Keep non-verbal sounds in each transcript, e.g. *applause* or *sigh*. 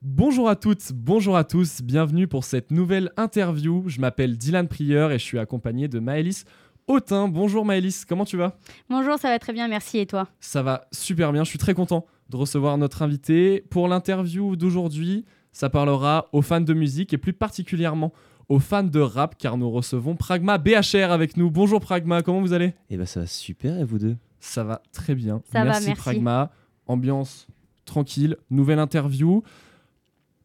Bonjour à toutes, bonjour à tous, bienvenue pour cette nouvelle interview. Je m'appelle Dylan Prieur et je suis accompagné de Maëlys Autin. Bonjour Maëlys, comment tu vas? Bonjour, ça va très bien, merci et toi? Ça va super bien, je suis très content de recevoir notre invité. Pour l'interview d'aujourd'hui, ça parlera aux fans de musique et plus particulièrement aux fans de rap car nous recevons Pragma BHR avec nous. Bonjour Pragma, comment vous allez? Eh ben ça va super et vous deux? Ça va très bien. Ça merci, va, merci. Pragma. Ambiance tranquille, nouvelle interview.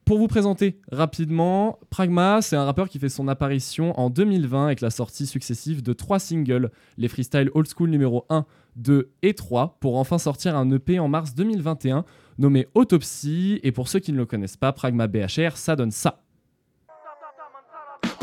Pour vous présenter rapidement, Pragma, c'est un rappeur qui fait son apparition en 2020 avec la sortie successive de trois singles, les freestyles Old School numéro 1, 2 et 3, pour enfin sortir un EP en mars 2021 nommé Autopsie. Et pour ceux qui ne le connaissent pas, Pragma BHR, ça donne ça.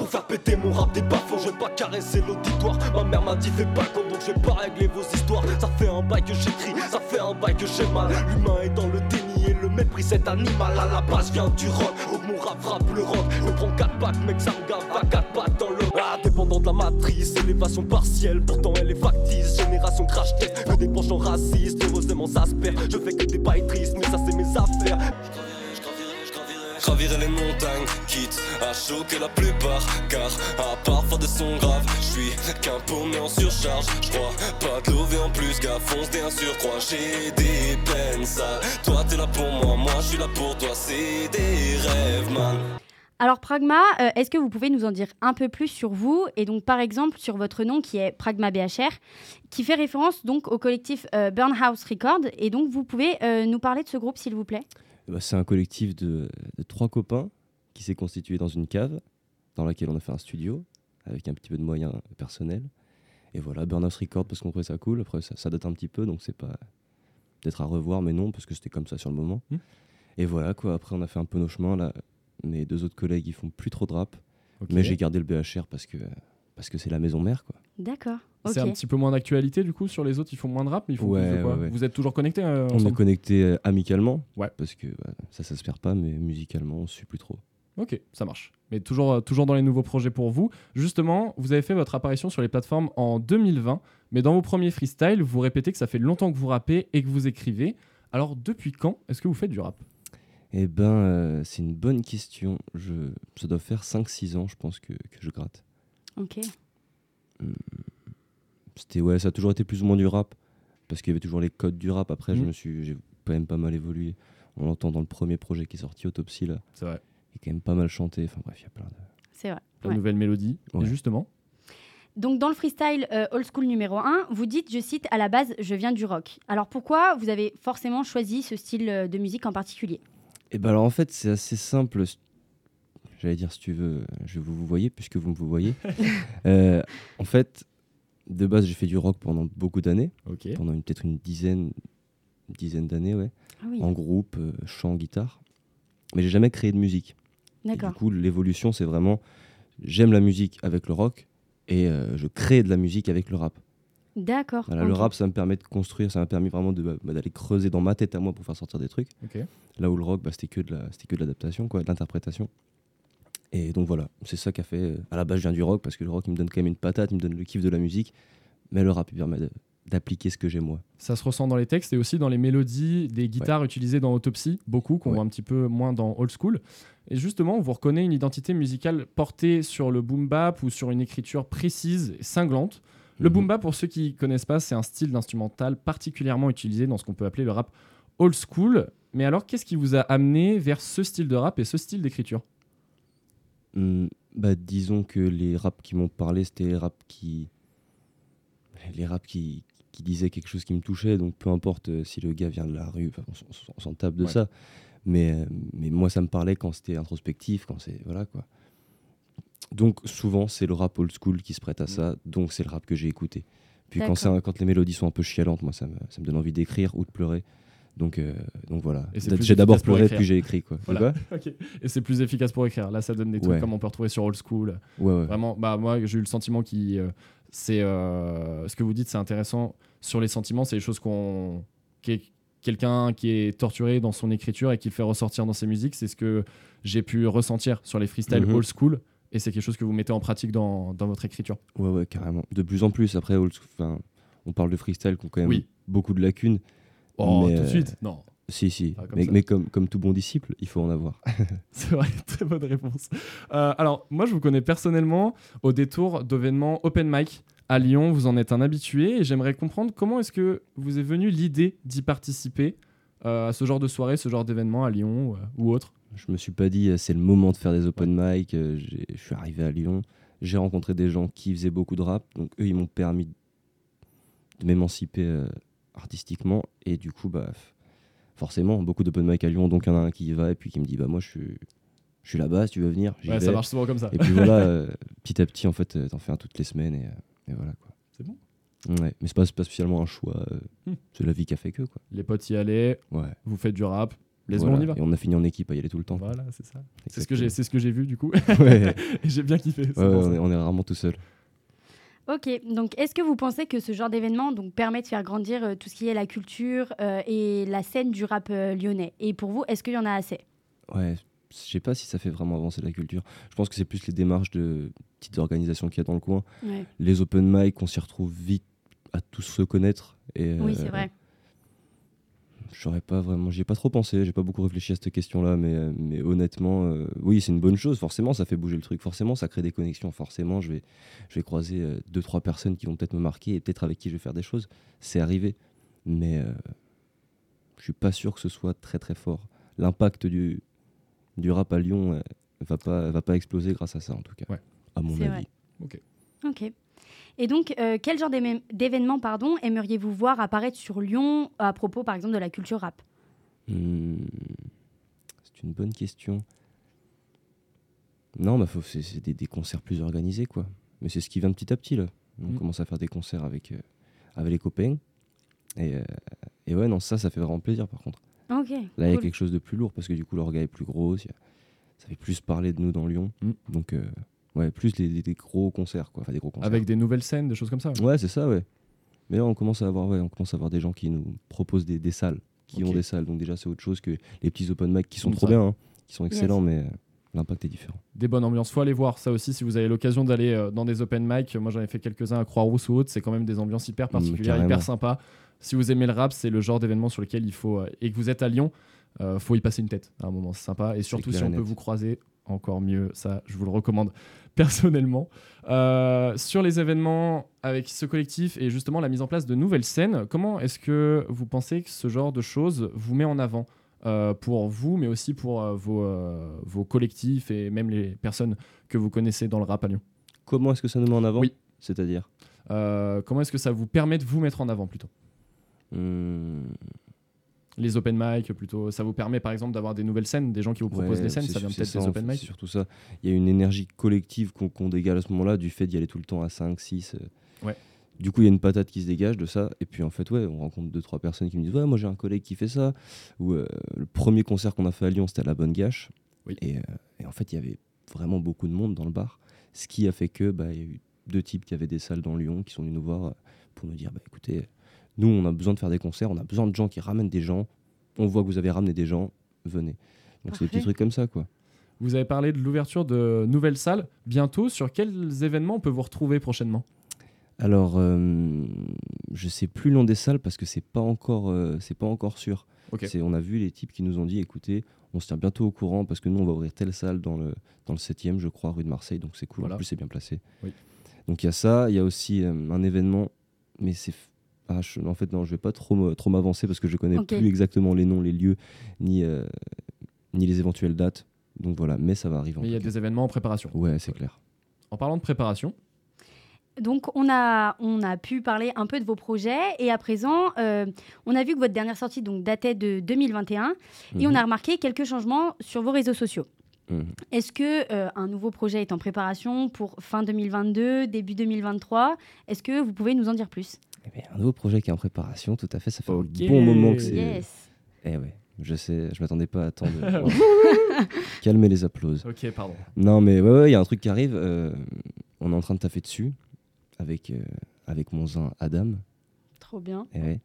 Pour faire péter mon rap des bas je vais pas caresser l'auditoire. Ma mère m'a dit fais pas con donc je vais pas régler vos histoires. Ça fait un bail que j'écris, ça fait un bail que j'ai mal. L'humain est dans le déni et le mépris cet animal À la base vient du rock, donc mon rap frappe le rock. Je prends 4 pattes mec ça me gave à 4 pattes dans le ah, Dépendant de la matrice, élévation partielle Pourtant elle est factice, génération crash test Que des penchants racistes, heureusement ça se perd. Je fais que des bails tristes mais ça c'est mes affaires Gravirer les montagnes, quitte à choquer la plupart Car à part faire des sons graves, je suis qu'un paumé en surcharge. Je crois pas de lever en plus, gars fonce un surcroît. J'ai des peines sales, toi t'es là pour moi, moi je suis là pour toi. C'est des rêves man. Alors Pragma, euh, est-ce que vous pouvez nous en dire un peu plus sur vous et donc par exemple sur votre nom qui est Pragma BHR, qui fait référence donc au collectif euh, Burnhouse Record et donc vous pouvez euh, nous parler de ce groupe s'il vous plaît? Eh ben, C'est un collectif de, de trois copains qui s'est constitué dans une cave dans laquelle on a fait un studio avec un petit peu de moyens personnels. Et voilà, Burnhouse Record parce qu'on trouvait ça cool. Après, ça, ça date un petit peu, donc c'est pas peut-être à revoir, mais non, parce que c'était comme ça sur le moment. Hmm. Et voilà, quoi. Après, on a fait un peu nos chemins. Là. Mes deux autres collègues, ils font plus trop de rap. Mais j'ai gardé le BHR parce que parce que c'est la maison mère, quoi. D'accord, C'est un petit peu moins d'actualité du coup sur les autres, ils font moins de rap, mais ils font Ouais, plus de quoi ouais, ouais. Vous êtes toujours connectés euh, On est connectés euh, amicalement. Ouais. Parce que bah, ça, ça se perd pas, mais musicalement, on suit plus trop. Ok, ça marche. Mais toujours, euh, toujours dans les nouveaux projets pour vous. Justement, vous avez fait votre apparition sur les plateformes en 2020, mais dans vos premiers freestyles, vous répétez que ça fait longtemps que vous rappez et que vous écrivez. Alors, depuis quand est-ce que vous faites du rap? Eh ben, euh, c'est une bonne question. Je, ça doit faire 5-6 ans, je pense, que, que je gratte. Ok. C'était, ouais, ça a toujours été plus ou moins du rap, parce qu'il y avait toujours les codes du rap. Après, je Mhm. me suis, j'ai quand même pas mal évolué. On l'entend dans le premier projet qui est sorti, Autopsie, là. C'est vrai. Il est quand même pas mal chanté. Enfin bref, il y a plein de... C'est vrai. La ouais. nouvelle mélodie. Et Ouais. justement, Donc dans le freestyle euh, Old School numéro 1, vous dites, je cite, à la base, je viens du rock. Alors pourquoi vous avez forcément choisi ce style euh, de musique en particulier? Et ben alors en fait, c'est assez simple. J'allais dire, si tu veux, je vais vous vous voyez, puisque vous me vous voyez. *laughs* Euh, en fait, de base, j'ai fait du rock pendant beaucoup d'années. pendant une- peut-être une dizaine, une dizaine d'années, ouais, Ah oui, en groupe, euh, chant, guitare. Mais j'ai jamais créé de musique. Et d'accord. du coup, l'évolution, c'est vraiment j'aime la musique avec le rock et euh, je crée de la musique avec le rap. D'accord. Voilà, Le rap, ça me permet de construire, ça m'a permis vraiment de, bah, d'aller creuser dans ma tête à moi pour faire sortir des trucs. Là où le rock, bah, c'était que de la, c'était que de l'adaptation, quoi, de l'interprétation. Et donc voilà, c'est ça qui a fait. euh, à la base, je viens du rock parce que le rock, il me donne quand même une patate, il me donne le kiff de la musique, mais le rap, il permet de- d'appliquer ce que j'ai moi. Ça se ressent dans les textes et aussi dans les mélodies des guitares utilisées dans Autopsie, beaucoup, qu'on Ouais. voit un petit peu moins dans Old School. Et justement, vous reconnaissez une identité musicale portée sur le boom bap ou sur une écriture précise et cinglante. Le Mhm. boom bap, pour ceux qui connaissent pas, c'est un style d'instrumental particulièrement utilisé dans ce qu'on peut appeler le rap old school. Mais alors, qu'est-ce qui vous a amené vers ce style de rap et ce style d'écriture? Hmm, bah, disons que les raps qui m'ont parlé, c'était les raps qui. Les raps qui, qui disaient quelque chose qui me touchait, donc peu importe euh, si le gars vient de la rue, on, s'en tape de Ouais. ça. Mais, euh, mais moi, ça me parlait quand c'était introspectif, quand c'est. Voilà quoi. Donc souvent, c'est le rap old school qui se prête à ça, donc c'est le rap que j'ai écouté. Puis quand, quand les mélodies sont un peu chialantes, moi, ça me, ça me donne envie d'écrire ou de pleurer. Donc, euh, donc voilà. J'ai d'abord pleuré, puis j'ai écrit. Quoi. Voilà. *laughs* Et c'est plus efficace pour écrire. Là, ça donne des trucs Ouais. comme on peut retrouver sur Old School. Ouais, ouais. Vraiment, bah moi j'ai eu le sentiment qui, euh, c'est euh, ce que vous dites, c'est intéressant sur les sentiments, c'est les choses qu'on, quelqu'un qui est torturé dans son écriture et qui le fait ressortir dans ses musiques, c'est ce que j'ai pu ressentir sur les freestyles Mhm. old school et c'est quelque chose que vous mettez en pratique dans, dans votre écriture. Ouais, ouais, carrément. De plus en plus, après, old on parle de freestyle qui ont quand même Oui. beaucoup de lacunes. Oh, Mais, tout de euh, suite Non. Si, si. Ah, comme mais comme, comme tout bon disciple, il faut en avoir. *laughs* C'est vrai, *laughs* très bonne réponse. Euh, alors, moi, je vous connais personnellement au détour d'événements open mic à Lyon. Vous en êtes un habitué et j'aimerais comprendre comment est-ce que vous est venue l'idée d'y participer euh, à ce genre de soirée, ce genre d'événement à Lyon ou, euh, ou autre? Je me suis pas dit, c'est le moment de faire des open mic. Je suis arrivé à Lyon. J'ai rencontré des gens qui faisaient beaucoup de rap. Donc, eux, ils m'ont permis de m'émanciper artistiquement. Et du coup, bah, forcément, beaucoup d'open mic à Lyon. Donc, il y en a un qui y va et puis qui me dit, bah, moi, je suis, je suis là-bas, si tu veux venir. ça marche souvent comme ça. Et puis voilà, *laughs* euh, petit à petit, en fait, euh, t'en fais un toutes les semaines et, euh, et voilà quoi. C'est bon. Ouais, mais c'est pas, c'est pas spécialement un choix. Hmm. C'est la vie qui a fait que quoi. Les potes y allaient, Ouais. vous faites du rap. Les Voilà. on y va. Et on a fini en équipe à y aller tout le temps. Voilà, c'est ça. C'est ce que j'ai, c'est ce que j'ai vu du coup. Ouais, *laughs* j'ai bien kiffé. ouais, est, on est rarement tout seul. Ok, donc est-ce que vous pensez que ce genre d'événement donc, permet de faire grandir euh, tout ce qui est la culture euh, et la scène du rap euh, lyonnais? Et pour vous, est-ce qu'il y en a assez? Ouais, je sais pas si ça fait vraiment avancer la culture. Je pense que c'est plus les démarches de petites organisations qu'il y a dans le coin. Ouais. Les open mic, on s'y retrouve vite à tous se connaître. Et, Oui, c'est vrai. Je saurais pas vraiment, j'y ai pas trop pensé, j'ai pas beaucoup réfléchi à cette question-là, mais, euh, mais honnêtement, euh, oui, c'est une bonne chose. Forcément, ça fait bouger le truc. Forcément, ça crée des connexions. Forcément, je vais, je vais croiser euh, deux, trois personnes qui vont peut-être me marquer et peut-être avec qui je vais faire des choses. C'est arrivé, mais euh, je suis pas sûr que ce soit très très fort. L'impact du, du rap à Lyon euh, va pas, va pas exploser grâce à ça, en tout cas, Ouais. à mon avis. vrai. Ok. Et donc, euh, quel genre d'émé- d'événement pardon, aimeriez-vous voir apparaître sur Lyon à propos, par exemple, de la culture rap? Hmm, C'est une bonne question. Non, bah faut, c'est, c'est des, des concerts plus organisés, quoi. Mais c'est ce qui vient petit à petit, là. On Mm. commence à faire des concerts avec, euh, avec les copains. Et, euh, et ouais, non, ça, ça fait vraiment plaisir, par contre. Ok. Là, il y a quelque chose de plus lourd, parce que du coup, l'orga est plus grosse. il y a- ça fait plus parler de nous dans Lyon. Mm. Donc, euh, ouais, plus les, gros concerts, quoi. Enfin, des gros concerts. Avec des nouvelles scènes, des choses comme ça. Ouais, c'est ça, ouais. Mais là, on commence à avoir, ouais, on commence à avoir des gens qui nous proposent des, des salles, qui ont des salles. Donc déjà, c'est autre chose que les petits open mic qui sont trop salle. bien, hein, qui sont excellents, mais euh, l'impact est différent. des bonnes ambiances. Faut aller voir ça aussi si vous avez l'occasion d'aller euh, dans des open mic. Moi, j'en ai fait quelques-uns à Croix-Rousse ou autre. C'est quand même des ambiances hyper particulières, carrément. hyper sympas. Si vous aimez le rap, c'est le genre d'événement sur lequel il faut euh, et que vous êtes à Lyon, euh, faut y passer une tête à un moment. C'est sympa et surtout si on peut vous croiser, encore mieux. Ça, je vous le recommande *laughs* personnellement. Euh, sur les événements avec ce collectif et justement la mise en place de nouvelles scènes, comment est-ce que vous pensez que ce genre de choses vous met en avant euh, pour vous, mais aussi pour euh, vos, vos collectifs et même les personnes que vous connaissez dans le rap à Lyon? Comment est-ce que ça nous met en avant? Oui. C'est-à-dire? Comment est-ce que ça vous permet de vous mettre en avant plutôt? Hmm, Les open mic plutôt, ça vous permet par exemple d'avoir des nouvelles scènes, des gens qui vous proposent ouais, des scènes, ça vient peut-être des en open mic C'est surtout ça. Il y a une énergie collective qu'on qu'on dégage à ce moment-là, du fait d'y aller tout le temps à 5, 6. euh. Ouais. Du coup, il y a une patate qui se dégage de ça. Et puis, en fait, ouais, on rencontre deux, trois personnes qui me disent Ouais, moi j'ai un collègue qui fait ça. Ou euh, le premier concert qu'on a fait à Lyon, c'était à la Bonne Gâche. Oui. Et, euh, et en fait, il y avait vraiment beaucoup de monde dans le bar. Ce qui a fait que bah, il y a eu deux types qui avaient des salles dans Lyon qui sont venus nous voir pour nous dire bah, écoutez, nous, on a besoin de faire des concerts, on a besoin de gens qui ramènent des gens. On voit que vous avez ramené des gens, venez. Donc, c'est des petits trucs comme ça, quoi. Vous avez parlé de l'ouverture de nouvelles salles. Bientôt, sur quels événements on peut vous retrouver prochainement? Alors, euh, je sais plus le nom des salles parce que c'est pas encore, euh, c'est pas encore sûr. Ok. C'est- On a vu les types qui nous ont dit, écoutez, on se tient bientôt au courant parce que nous, on va ouvrir telle salle dans le dans le 7e, je crois, rue de Marseille, donc c'est cool. Voilà. En plus, c'est bien placé. Oui. Donc il y a ça, il y a aussi euh, un événement, mais c'est ah, je- en fait non, je vais pas trop m'avancer parce que je connais plus exactement les noms, les lieux, ni euh, ni les éventuelles dates. Donc voilà, mais ça va arriver. en Mais il y a cas. des événements en préparation. Ouais, c'est Ouais. clair. En parlant de préparation, Donc, on a, on a pu parler un peu de vos projets. Et à présent, euh, on a vu que votre dernière sortie donc, datait de 2021. Et on Mhm. a remarqué quelques changements sur vos réseaux sociaux. Mhm. Est-ce que euh, un nouveau projet est en préparation pour fin 2022, début 2023 Est-ce que vous pouvez nous en dire plus? Eh bien, un nouveau projet qui est en préparation, tout à fait. Ça fait un bon moment que c'est. Yes. Eh ouais, je sais, je m'attendais pas à tant de. *laughs* Calmer les applauses. ok, pardon. Non, mais ouais, ouais, il y a un truc qui arrive. euh, on est en train de taffer dessus avec, euh, avec mon zin Adam. Trop bien. Eh ouais.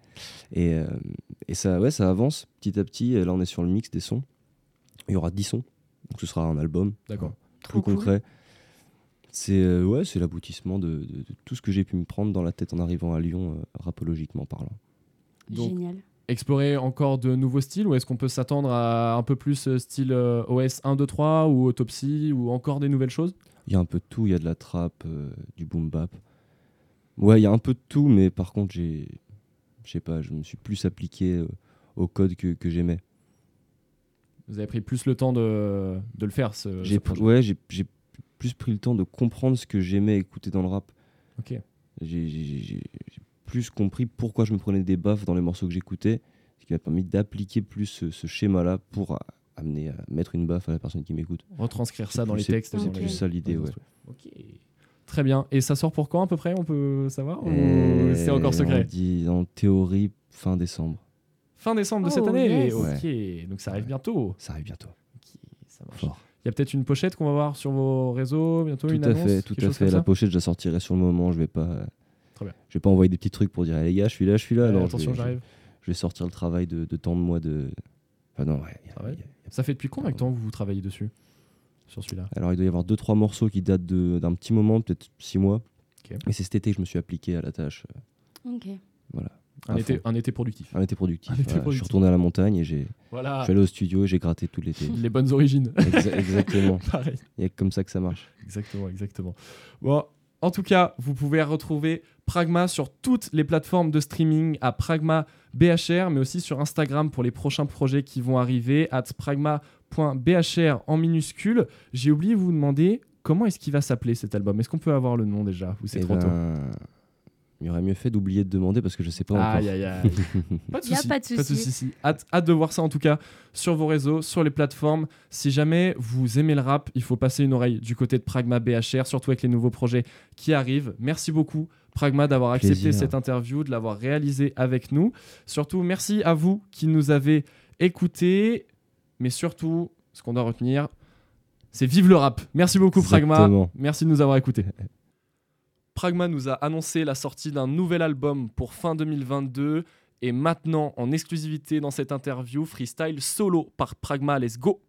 Et, euh, et ça, ouais, ça avance petit à petit. Là, on est sur le mix des sons. Il y aura 10 sons. Donc, ce sera un album. D'accord. Trop Plus cool. C'est euh, ouais, c'est l'aboutissement de, de- de tout ce que j'ai pu me prendre dans la tête en arrivant à Lyon, euh, rapologiquement parlant. Donc, Génial. explorer encore de nouveaux styles ou est-ce qu'on peut s'attendre à un peu plus euh, style euh, OS 1, 2, 3 ou Autopsy ou encore des nouvelles choses? Il y a un peu de tout, il y a de la trap, euh, du boom bap. Ouais, il y a un peu de tout, mais par contre, j'ai. Je sais pas, je me suis plus appliqué euh, au code que, que j'aimais. Vous avez pris plus le temps de, de le faire ce, J'ai ce ouais, j'ai j'ai plus pris le temps de comprendre ce que j'aimais écouter dans le rap. Ok. J'ai plus compris pourquoi je me prenais des baffes dans les morceaux que j'écoutais, ce qui m'a permis d'appliquer plus ce, ce schéma-là pour euh, amener à mettre une baffe à la personne qui m'écoute. Retranscrire ça dans les textes. C'est plus ça l'idée, ouais. Ok. Très bien. Et ça sort pour quand à peu près On peut savoir ou Et C'est encore on secret. dit en théorie fin décembre. Fin décembre de cette Oh, année. yes. Ok. Donc ça arrive bientôt. Ça arrive bientôt. Ok, ça marche. Fort. Il y a peut-être une pochette qu'on va voir sur vos réseaux bientôt. Tout une à annonce, fait, tout à fait. La pochette, je la sortirai sur le moment. Je vais pas. Très bien. Je vais pas envoyer des petits trucs pour dire Eh, les gars, je suis là, je suis là. Ouais, non, je attention, je, j'arrive. je vais sortir le travail de, de tant de mois de. Enfin non, ouais. a- a- Ça fait depuis combien de temps que vous travaillez dessus Sur celui-là Alors il doit y avoir deux trois morceaux qui datent de- d'un petit moment, peut-être six mois. Ok. Mais c'est cet été que je me suis appliqué à la tâche. Ok. Voilà. Un été, un été productif. Un été productif. *laughs* Un été voilà. Je suis retourné à la montagne et j'ai. Je Voilà. suis allé au studio et j'ai gratté tout l'été. *laughs* Les bonnes origines. Exa- exactement. *laughs* Pareil. Il y a que comme ça que ça marche. Exactement, exactement. Bon, en tout cas, vous pouvez retrouver Pragma sur toutes les plateformes de streaming à Pragma BHR, mais aussi sur Instagram pour les prochains projets qui vont arriver, at pragma.bhr en minuscule. J'ai oublié de vous demander comment est-ce qu'il va s'appeler cet album? Est-ce qu'on peut avoir le nom déjà Ou c'est Eh trop tôt? ben, Il y aurait mieux fait d'oublier de demander parce que je sais pas encore. Aïe, aïe, aïe. *laughs* Pas de Y a souci. pas de souci. Hâte, hâte de voir ça en tout cas sur vos réseaux, sur les plateformes. Si jamais vous aimez le rap, il faut passer une oreille du côté de Pragma BHR, surtout avec les nouveaux projets qui arrivent. Merci beaucoup. Pragma d'avoir accepté cette interview, de l'avoir réalisé avec nous. Surtout, merci à vous qui nous avez écoutés. Mais surtout, ce qu'on doit retenir, c'est vive le rap. Merci beaucoup, Pragma. Merci de nous avoir écoutés. *laughs* Pragma nous a annoncé la sortie d'un nouvel album pour fin 2022 et maintenant en exclusivité dans cette interview freestyle solo par Pragma. Let's go.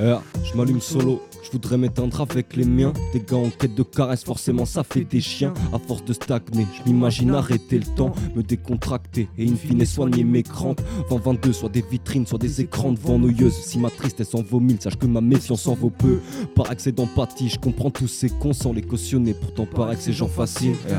Eh, je m'allume solo, voudrais m'éteindre avec les miens. Des gars en quête de caresse, forcément ça fait des chiens. À force de stagner, je m'imagine arrêter le temps, me décontracter et in fine soigner mes crampes. Vent 22, soit des vitrines, soit des écrans devant noyeuses. Si ma tristesse en vaut mille, sache que ma méfiance en vaut peu. Par excès d'empathie, je comprends tous ces cons sans les cautionner. Pourtant, ces gens faciles. Eh,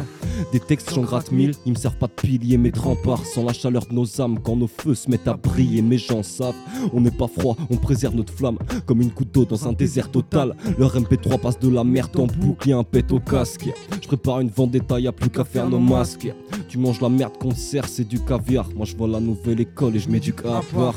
Des textes, j'en gratte mille, ils me servent pas de pilier, mais de rempart. Sans la chaleur de nos âmes, quand nos feux se mettent à briller, mes gens savent. On n'est pas froid, on préserve notre flamme comme une goutte d'eau dans un désert total. Leur MP3 passe de la merde en boucle, y'a un pet au casque. Je prépare une vendetta, y'a plus qu'à faire nos masques. Tu manges la merde qu'on sert, c'est du caviar. Moi je vois la nouvelle école et je m'éduque à part.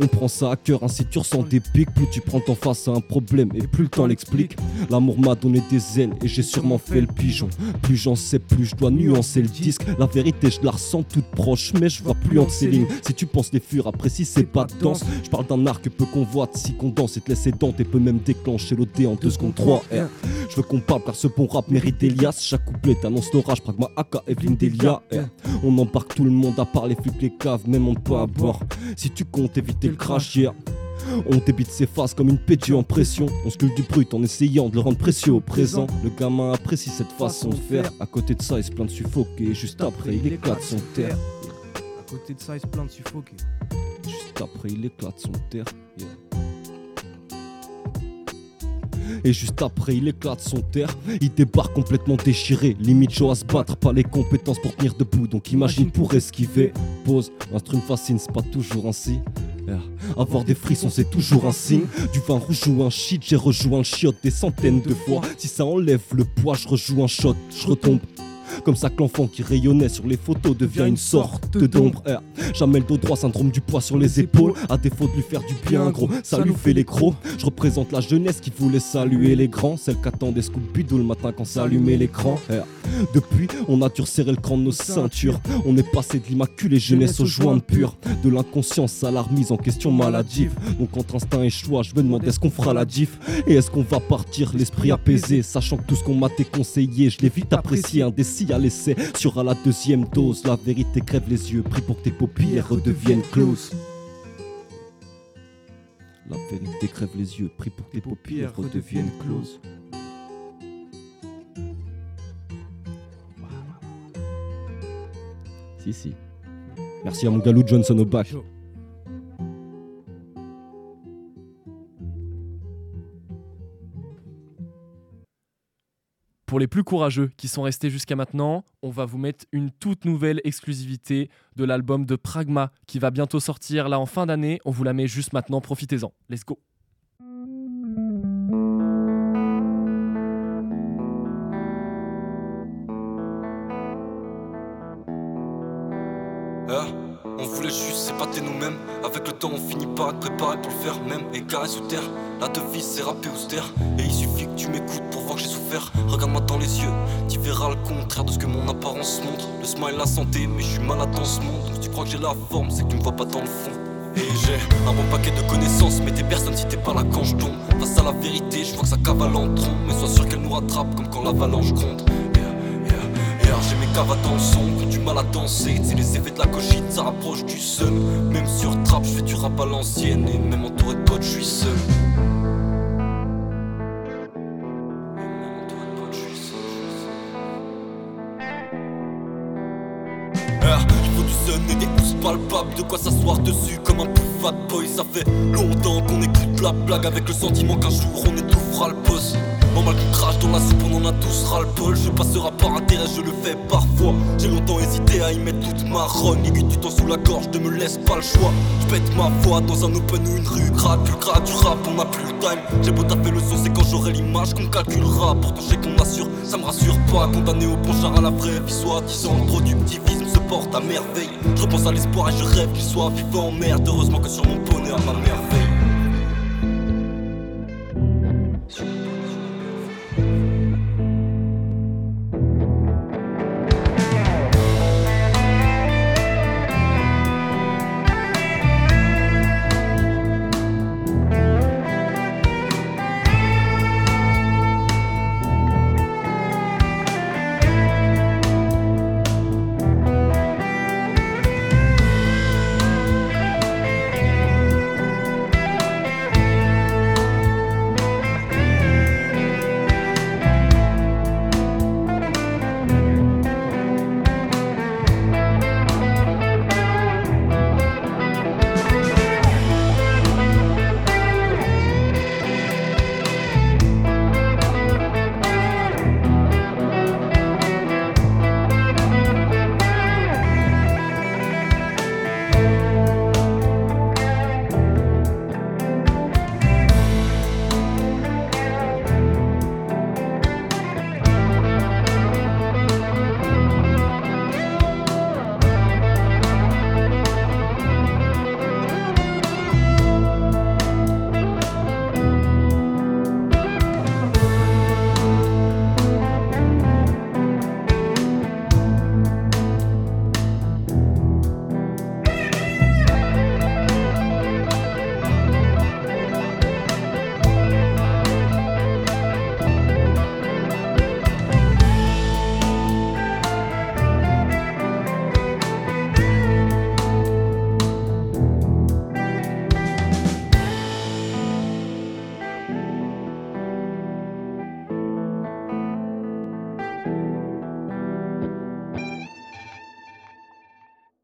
On prend ça à cœur, ainsi tu ressens des pics. Plus tu prends en face à un problème et plus le temps l'explique. L'amour m'a donné des ailes et j'ai sûrement fait le pigeon. Plus j'en sais, plus je dois nuancer le disque. La vérité, je la ressens toute proche, mais je vois plus entre ces lignes. Si tu penses les fuir, après si c'est pas de danse. Je parle d'un art que peu convoite, si qu'on danse et te laisser dente et peut même déclencher l'OD en 2 secondes 3 R. Je veux qu'on parle car ce bon rap mérite Elias. Chaque couplet annonce l'orage, pragma aka Evelyn Delia. On embarque tout le monde à part les flics, les caves, même on ne peut à bord. Si tu comptes éviter le crash, yeah. On débite ses faces comme une pétue en pression. On sculpte du brut en essayant de le rendre précieux au présent. Le gamin apprécie cette façon de faire. À côté de ça, il se plaint de suffoquer. Et juste après, il éclate son terre. À côté de ça, il se plaint de suffoquer. Juste après, il éclate son terre. yeah. Et juste après, il éclate son terre. Il débarque complètement déchiré. Limite, chaud à se battre. Pas les compétences pour tenir debout. Donc imagine pour esquiver. Pause. L'instru me fascine, c'est pas toujours ainsi. Avoir des frissons, c'est toujours un signe. Du vin rouge ou un shit, j'ai rejoint le chiotte des centaines de fois. Si ça enlève le poids, je rejoue un shot, je retombe. Comme ça que l'enfant qui rayonnait sur les photos devient une sorte d'ombre. Eh, Jamais le dos droit, syndrome du poids sur les épaules. À défaut de lui faire du bien, gros, ça lui fait les crocs. Je représente la jeunesse qui voulait saluer les grands. Celle qu'attendait Scooby-Doo le matin quand s'allumait l'écran. Eh, Depuis, on a dû resserrer le cran de nos ceintures. On est passé de l'immaculée jeunesse aux jointes pures. De l'inconscience à la remise en question maladive. Donc entre instinct et choix, je me demande est-ce qu'on fera la diff? Et est-ce qu'on va partir l'esprit apaisé Sachant que tout ce qu'on m'a déconseillé, je l'ai vite apprécié. Indécis à l'essai. Sur la deuxième dose, la vérité crève les yeux. Prie pour que tes paupières redeviennent closes. La vérité crève les yeux. Prie pour que tes paupières redeviennent closes. Si, si. Merci à mon galou Johnson au bac. Pour les plus courageux qui sont restés jusqu'à maintenant, on va vous mettre une toute nouvelle exclusivité de l'album de Pragma qui va bientôt sortir là en fin d'année. On vous la met juste maintenant, profitez-en. Let's go. Par être préparé pour le faire même. Égaré sous terre, la devise c'est rapper taire. Et il suffit que tu m'écoutes pour voir que j'ai souffert. Regarde-moi dans les yeux, tu verras le contraire de ce que mon apparence montre. Le smile, la santé, mais je suis malade dans ce monde. Si tu crois que j'ai la forme, c'est que tu me vois pas dans le fond. Et j'ai un bon paquet de connaissances, mais t'es personne si t'es pas là quand je. Face à la vérité, je vois que ça cavale en trompe. Mais sois sûr qu'elle nous rattrape comme quand l'avalanche gronde. Cavates dans le ont du mal à danser. C'est les effets de la cochite, ça rapproche du sun. Même sur trap, je fais du rap à l'ancienne. Et même entouré de potes, je suis seul. Entouré de quoi s'asseoir dessus comme un pouf boy. Ça fait longtemps qu'on écoute la blague avec le sentiment qu'un jour on étouffera le boss. Normal qu'on crache dans la soupe, on en a tous ras le bol. Je passera par intérêt, je le fais parfois. J'ai longtemps hésité à y mettre toute ma rogne. Aiguille du temps sous la gorge, ne me laisse pas le choix. Je pète ma voix dans un open ou une rue grade. Plus grade du rap, on a plus le time. J'ai beau taper le son, c'est quand j'aurai l'image qu'on calculera. Pourtant, j'ai qu'on assure, ça me rassure pas. Condamné au ponchard à la vraie vie, soit disant le productivisme se porte à merveille. Je repense à l'espoir et je rêve qu'il soit vivant. Merde, heureusement que sur mon bonheur, ma merveille.